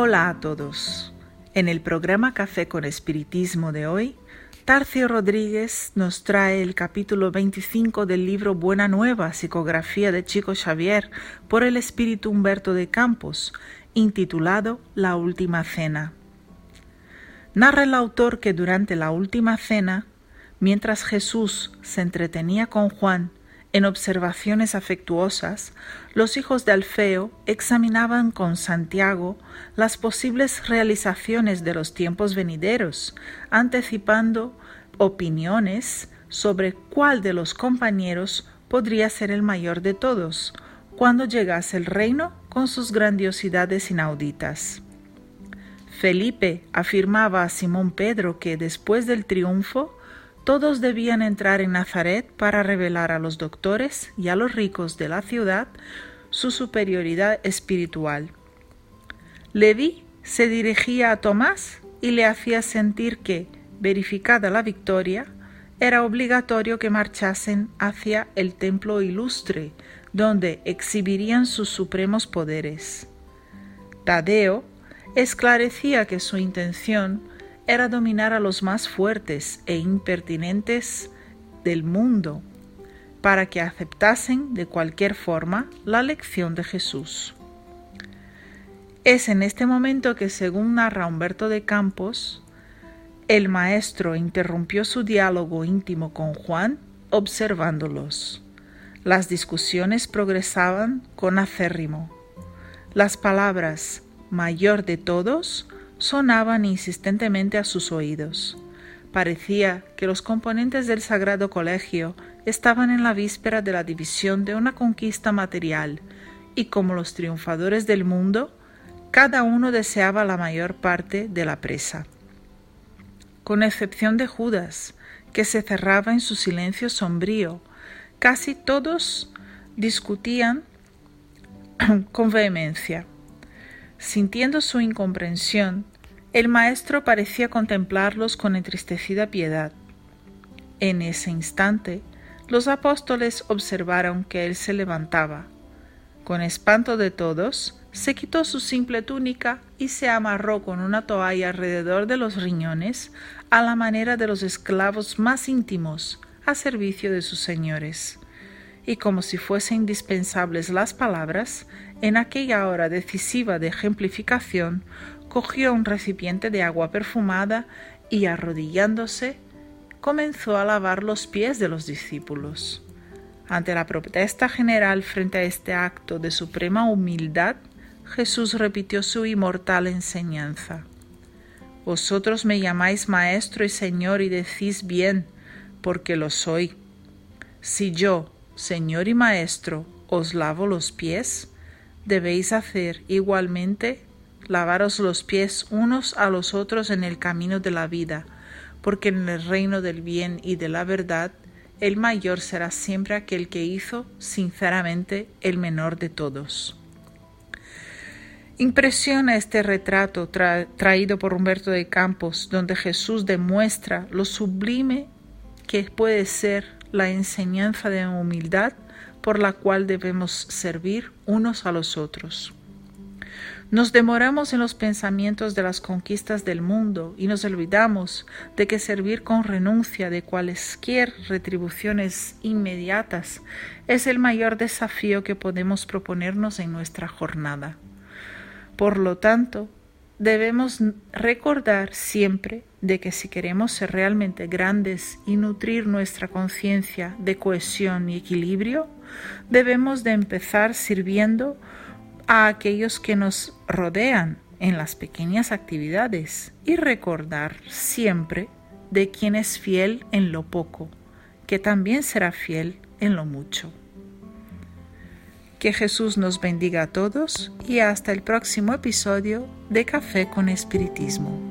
Hola a todos. En el programa Café con Espiritismo de hoy, Tarcio Rodríguez nos trae el capítulo 25 del libro Buena Nueva, psicografía de Chico Xavier, por el espíritu Humberto de Campos, intitulado La Última Cena. Narra el autor que durante la Última Cena, mientras Jesús se entretenía con Juan en observaciones afectuosas, los hijos de Alfeo examinaban con Santiago las posibles realizaciones de los tiempos venideros, anticipando opiniones sobre cuál de los compañeros podría ser el mayor de todos, cuando llegase el reino con sus grandiosidades inauditas. Felipe afirmaba a Simón Pedro que después del triunfo todos debían entrar en Nazaret para revelar a los doctores y a los ricos de la ciudad su superioridad espiritual. Leví se dirigía a Tomás y le hacía sentir que, verificada la victoria, era obligatorio que marchasen hacia el templo ilustre, donde exhibirían sus supremos poderes. Tadeo esclarecía que su intención era dominar a los más fuertes e impertinentes del mundo para que aceptasen de cualquier forma la lección de Jesús. Es en este momento que, según narra Humberto de Campos, el maestro interrumpió su diálogo íntimo con Juan observándolos. Las discusiones progresaban con acérrimo. Las palabras mayor de todos sonaban insistentemente a sus oídos. Parecía que los componentes del Sagrado Colegio estaban en la víspera de la división de una conquista material, y como los triunfadores del mundo, cada uno deseaba la mayor parte de la presa. Con excepción de Judas, que se cerraba en su silencio sombrío, casi todos discutían con vehemencia. Sintiendo su incomprensión, el maestro parecía contemplarlos con entristecida piedad. En ese instante, los apóstoles observaron que él se levantaba. Con espanto de todos, se quitó su simple túnica y se amarró con una toalla alrededor de los riñones, a la manera de los esclavos más íntimos, a servicio de sus señores y como si fuesen indispensables las palabras, en aquella hora decisiva de ejemplificación, cogió un recipiente de agua perfumada y arrodillándose, comenzó a lavar los pies de los discípulos. Ante la protesta general frente a este acto de suprema humildad, Jesús repitió su inmortal enseñanza. Vosotros me llamáis Maestro y Señor y decís bien, porque lo soy. Si yo, Señor y Maestro, os lavo los pies, debéis hacer igualmente lavaros los pies unos a los otros en el camino de la vida, porque en el reino del bien y de la verdad el mayor será siempre aquel que hizo sinceramente el menor de todos. Impresiona este retrato traído por Humberto de Campos, donde Jesús demuestra lo sublime que puede ser la enseñanza de humildad por la cual debemos servir unos a los otros. Nos demoramos en los pensamientos de las conquistas del mundo y nos olvidamos de que servir con renuncia de cualesquier retribuciones inmediatas es el mayor desafío que podemos proponernos en nuestra jornada. Por lo tanto, debemos recordar siempre de que si queremos ser realmente grandes y nutrir nuestra conciencia de cohesión y equilibrio, debemos de empezar sirviendo a aquellos que nos rodean en las pequeñas actividades y recordar siempre de quien es fiel en lo poco, que también será fiel en lo mucho. Que Jesús nos bendiga a todos y hasta el próximo episodio de Café con Espiritismo.